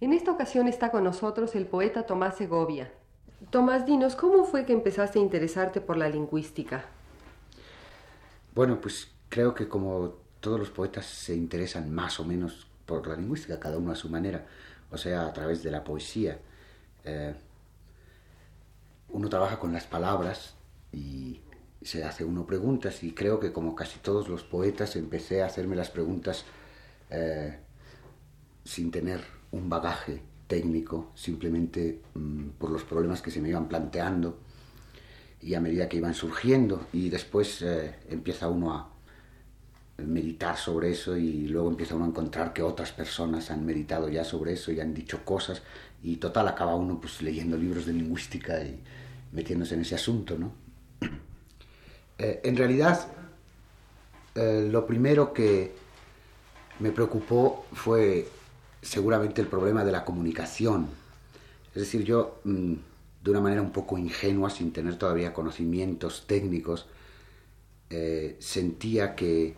En esta ocasión está con nosotros el poeta Tomás Segovia. Tomás, dinos, ¿cómo fue que empezaste a interesarte por la lingüística? Bueno, pues creo que como todos los poetas se interesan más o menos por la lingüística, cada uno a su manera, o sea, a través de la poesía. Eh, uno trabaja con las palabras y se hace uno preguntas y creo que como casi todos los poetas empecé a hacerme las preguntas eh, sin tener un bagaje técnico, simplemente mm, por los problemas que se me iban planteando y a medida que iban surgiendo y después eh, empieza uno a meditar sobre eso y luego empieza uno a encontrar que otras personas han meditado ya sobre eso y han dicho cosas y total acaba uno pues leyendo libros de lingüística y metiéndose en ese asunto, ¿no? Eh, en realidad, eh, lo primero que me preocupó fue seguramente el problema de la comunicación. Es decir, yo, mm, de una manera un poco ingenua, sin tener todavía conocimientos técnicos, eh, sentía que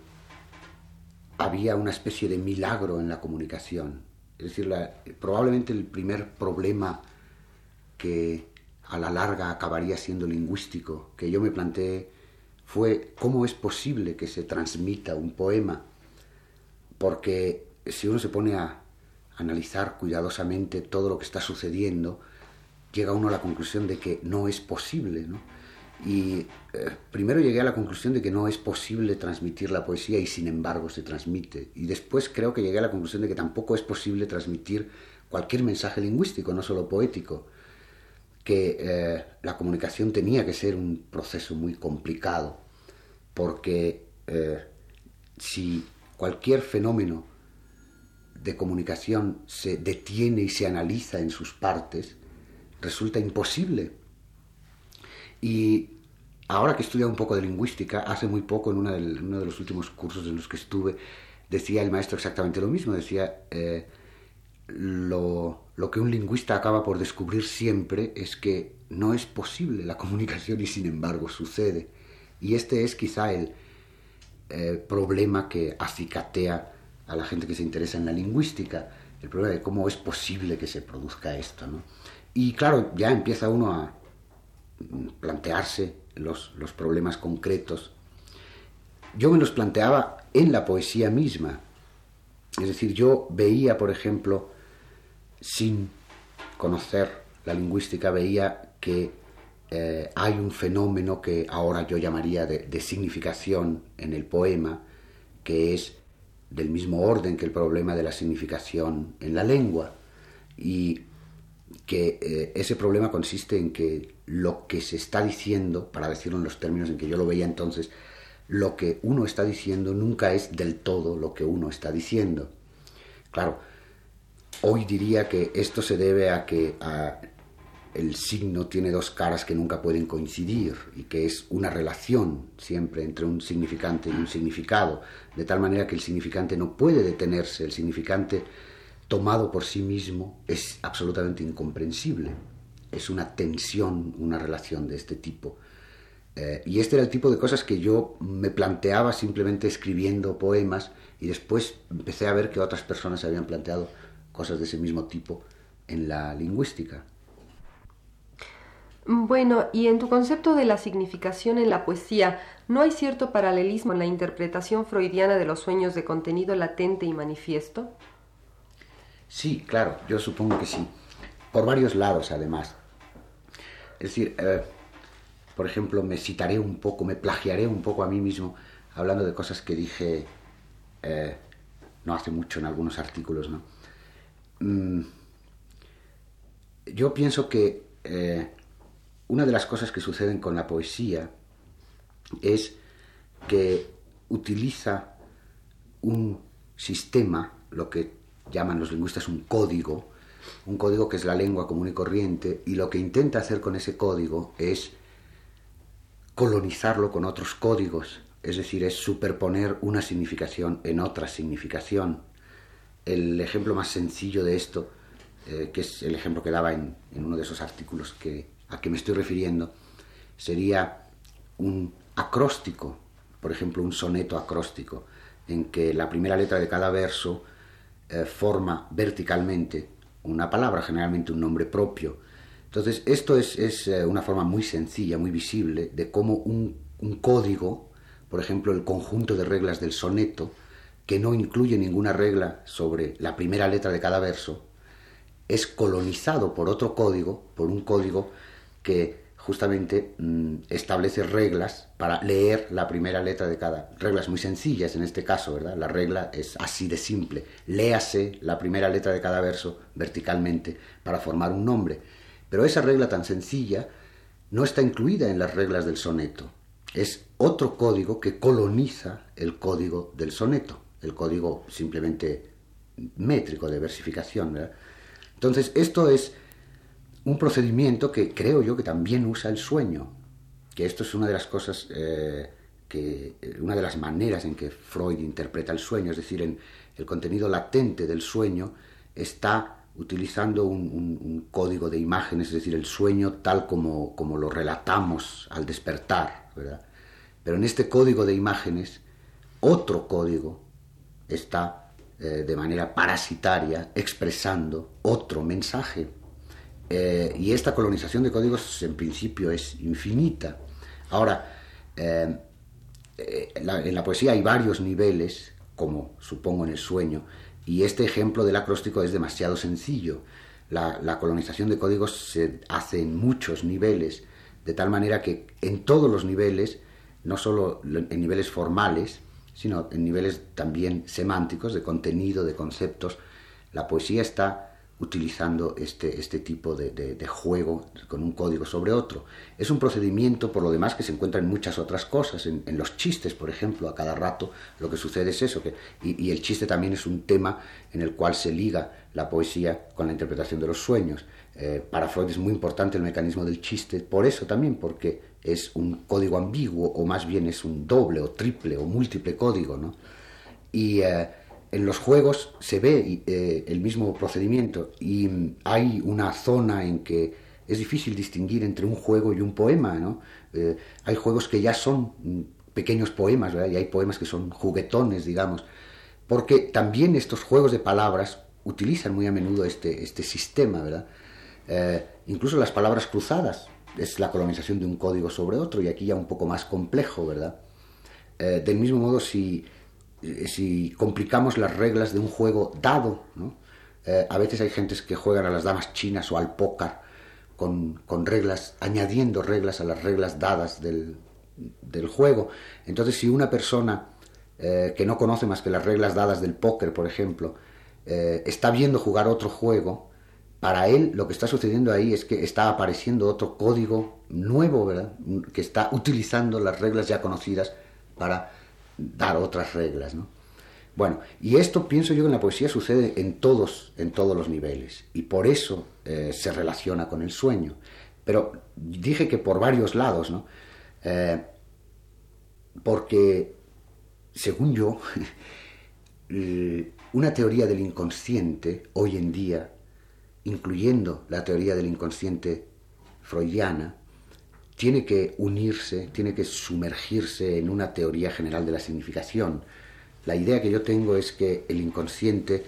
había una especie de milagro en la comunicación. Es decir, probablemente el primer problema que a la larga acabaría siendo lingüístico, que yo me planteé fue cómo es posible que se transmita un poema, porque si uno se pone a analizar cuidadosamente todo lo que está sucediendo, llega uno a la conclusión de que no es posible. Y eh, primero llegué a la conclusión de que no es posible transmitir la poesía y sin embargo se transmite. Y después creo que llegué a la conclusión de que tampoco es posible transmitir cualquier mensaje lingüístico, no solo poético. Que eh, la comunicación tenía que ser un proceso muy complicado, porque eh, si cualquier fenómeno de comunicación se detiene y se analiza en sus partes, resulta imposible. Y ahora que he un poco de lingüística, hace muy poco en uno de los últimos cursos en los que estuve, decía el maestro exactamente lo mismo, decía, eh, lo, lo, que un lingüista acaba por descubrir siempre es que no es posible la comunicación y sin embargo sucede. Y este es quizá el eh, problema que acicatea a la gente que se interesa en la lingüística, el problema de cómo es posible que se produzca esto. ¿no? Y claro, ya empieza uno a plantearse los, problemas concretos. Yo me los planteaba en la poesía misma. Es decir, yo veía, por ejemplo, sin conocer la lingüística, veía que eh, hay un fenómeno que ahora yo llamaría de, significación en el poema, que es del mismo orden que el problema de la significación en la lengua y que eh, ese problema consiste en que lo que se está diciendo, para decirlo en los términos en que yo lo veía entonces, lo que uno está diciendo nunca es del todo lo que uno está diciendo. Claro, hoy diría que esto se debe a que el signo tiene dos caras que nunca pueden coincidir y que es una relación siempre entre un significante y un significado, de tal manera que el significante no puede detenerse, el significante tomado por sí mismo es absolutamente incomprensible. Es una tensión, una relación de este tipo. Eh, y este era el tipo de cosas que yo me planteaba simplemente escribiendo poemas y después empecé a ver que otras personas habían planteado cosas de ese mismo tipo en la lingüística. Bueno, y en tu concepto de la significación en la poesía, ¿no hay cierto paralelismo en la interpretación freudiana de los sueños de contenido latente y manifiesto? Sí, claro, yo supongo que sí. Por varios lados, además. Es decir, eh, por ejemplo, me citaré un poco, me plagiaré un poco a mí mismo, hablando de cosas que dije eh, no hace mucho en algunos artículos, ¿no? Mm, yo pienso que eh, una de las cosas que suceden con la poesía es que utiliza un sistema, lo que llaman los lingüistas un código, un código que es la lengua común y corriente, y lo que intenta hacer con ese código es colonizarlo con otros códigos, es decir, es superponer una significación en otra significación. El ejemplo más sencillo de esto, eh, que es el ejemplo que daba en, uno de esos artículos a que me estoy refiriendo, sería un acróstico, por ejemplo, un soneto acróstico, en que la primera letra de cada verso eh, forma verticalmente una palabra, generalmente un nombre propio. Entonces, esto es, es eh, una forma muy sencilla, muy visible, de cómo un código, por ejemplo, el conjunto de reglas del soneto, que no incluye ninguna regla sobre la primera letra de cada verso, es colonizado por otro código, por un código que justamente mm, establece reglas para leer la primera letra de cada. Reglas muy sencillas en este caso, ¿verdad? La regla es así de simple. Léase la primera letra de cada verso verticalmente para formar un nombre. Pero esa regla tan sencilla no está incluida en las reglas del soneto. Es otro código que coloniza el código del soneto, el código simplemente métrico de versificación. ¿verdad? Entonces, esto es un procedimiento que creo yo que también usa el sueño, que esto es una de las cosas, eh, que, una de las maneras en que Freud interpreta el sueño, es decir, en el contenido latente del sueño está utilizando un, código de imágenes, es decir, el sueño tal como, como lo relatamos al despertar, ¿verdad? Pero en este código de imágenes, otro código está eh, de manera parasitaria expresando otro mensaje eh, y esta colonización de códigos en principio es infinita. Ahora, eh, eh, en la poesía hay varios niveles, como supongo en el sueño, y este ejemplo del acróstico es demasiado sencillo. La, colonización de códigos se hace en muchos niveles, de tal manera que en todos los niveles, no solo en niveles formales, sino en niveles también semánticos, de contenido, de conceptos, la poesía está utilizando este, este tipo de, juego con un código sobre otro. Es un procedimiento, por lo demás, que se encuentra en muchas otras cosas, en, los chistes, por ejemplo, a cada rato lo que sucede es eso, y, el chiste también es un tema en el cual se liga la poesía con la interpretación de los sueños. Eh, para Freud es muy importante el mecanismo del chiste, por eso también, porque es un código ambiguo, o más bien es un doble, o triple, o múltiple código, ¿no? Y... Eh, en los juegos se ve eh, el mismo procedimiento y hay una zona en que es difícil distinguir entre un juego y un poema, ¿no? Eh, hay juegos que ya son pequeños poemas, ¿verdad? Y hay poemas que son juguetones, digamos, porque también estos juegos de palabras utilizan muy a menudo este, este sistema, ¿verdad? Incluso las palabras cruzadas es la colonización de un código sobre otro y aquí ya un poco más complejo, ¿verdad? del mismo modo, si eh, si complicamos las reglas de un juego dado, eh, a veces hay gentes que juegan a las damas chinas o al póker con, reglas, añadiendo reglas a las reglas dadas del, juego. Entonces, si una persona eh, que no conoce más que las reglas dadas del póker, por ejemplo, está viendo jugar otro juego, para él lo que está sucediendo ahí es que está apareciendo otro código nuevo, ¿verdad? Que está utilizando las reglas ya conocidas para dar otras reglas, ¿no? Bueno, y esto pienso yo que en la poesía sucede en todos, en todos los niveles, y por eso eh, se relaciona con el sueño. Pero dije que por varios lados, ¿no? Eh, porque, según yo, una teoría del inconsciente hoy en día, incluyendo la teoría del inconsciente freudiana, tiene que unirse, tiene que sumergirse en una teoría general de la significación. La idea que yo tengo es que el inconsciente,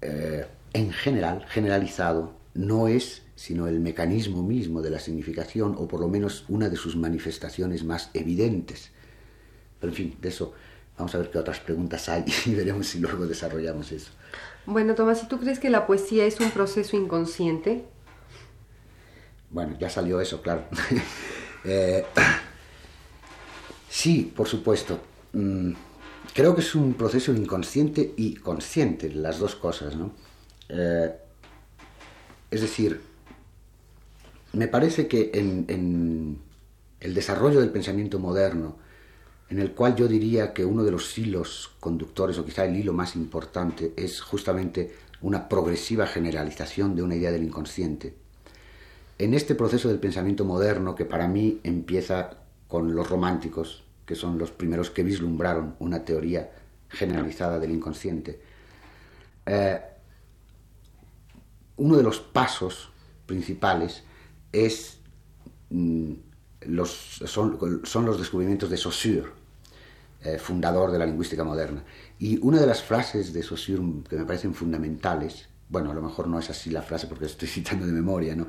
eh, en general, generalizado, no es sino el mecanismo mismo de la significación, o por lo menos una de sus manifestaciones más evidentes. Pero en fin, de eso vamos a ver qué otras preguntas hay y veremos si luego desarrollamos eso. Bueno, Tomás, ¿y tú crees que la poesía es un proceso inconsciente? Bueno, ya salió eso, claro. Eh, sí, por supuesto. Mm, creo que es un proceso inconsciente y consciente, las dos cosas, ¿no? Eh, Es decir, me parece que en, el desarrollo del pensamiento moderno, en el cual yo diría que uno de los hilos conductores, o quizá el hilo más importante, es justamente una progresiva generalización de una idea del inconsciente. En este proceso del pensamiento moderno, que para mí empieza con los románticos, que son los primeros que vislumbraron una teoría generalizada del inconsciente, eh, uno de los pasos principales es, mm, los, son, los descubrimientos de Saussure, eh, fundador de la lingüística moderna. Y una de las frases de Saussure que me parecen fundamentales, bueno, a lo mejor no es así la frase porque estoy citando de memoria, ¿no?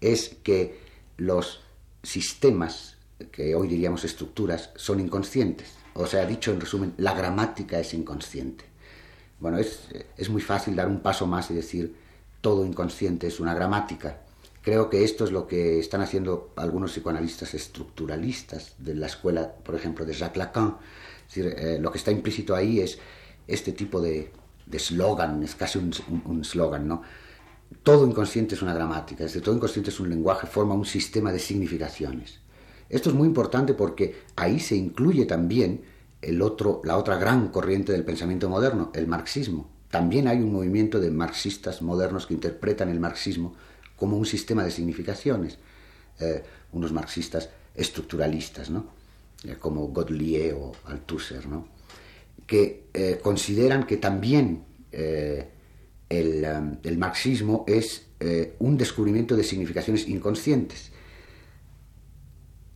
es que los sistemas, que hoy diríamos estructuras, son inconscientes. O sea, dicho en resumen, la gramática es inconsciente. Bueno, es, es muy fácil dar un paso más y decir todo inconsciente es una gramática. Creo que esto es lo que están haciendo algunos psicoanalistas estructuralistas de la escuela, por ejemplo, de Jacques Lacan. Eh, lo que está implícito ahí es este tipo de eslogan, es casi un eslogan, ¿no? Todo inconsciente es una gramática, es decir, todo inconsciente es un lenguaje, forma un sistema de significaciones. Esto es muy importante porque ahí se incluye también el otro, la otra gran corriente del pensamiento moderno, el marxismo. También hay un movimiento de marxistas modernos que interpretan el marxismo como un sistema de significaciones, eh, unos marxistas estructuralistas, ¿no? Eh, como Godelier o Althusser, ¿no? que eh, consideran que también el, el, marxismo es un descubrimiento de significaciones inconscientes.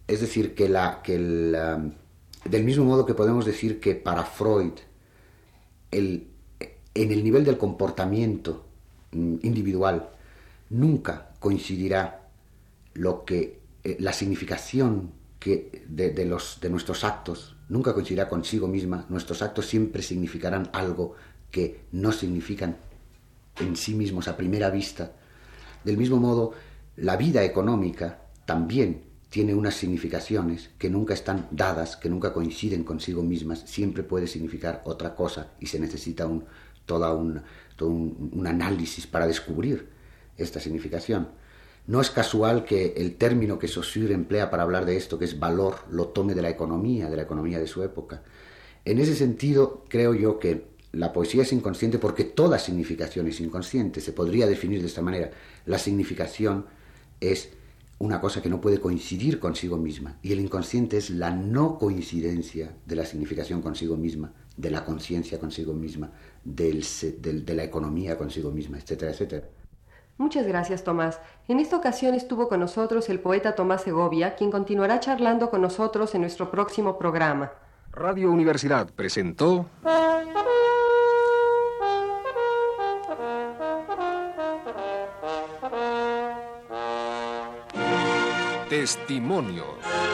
Es decir, que, la, que el, del mismo modo que podemos decir que para Freud el, en el nivel del comportamiento mm, individual nunca coincidirá lo que eh, la significación que de, los, de nuestros actos nunca coincidirá consigo misma. Nuestros actos siempre significarán algo que no significan en sí mismos a primera vista. Del mismo modo, la vida económica también tiene unas significaciones que nunca están dadas, que nunca coinciden consigo mismas, siempre puede significar otra cosa y se necesita un, todo un, análisis para descubrir esta significación. No es casual que el término que Saussure emplea para hablar de esto, que es valor, lo tome de la economía, de la economía de su época. En ese sentido, creo yo que la poesía es inconsciente porque toda significación es inconsciente. Se podría definir de esta manera. La significación es una cosa que no puede coincidir consigo misma. Y el inconsciente es la no coincidencia de la significación consigo misma, de la conciencia consigo misma, de la economía consigo misma, etcétera, etcétera. Muchas gracias, Tomás. En esta ocasión estuvo con nosotros el poeta Tomás Segovia, quien continuará charlando con nosotros en nuestro próximo programa. Radio Universidad presentó... Testimonios.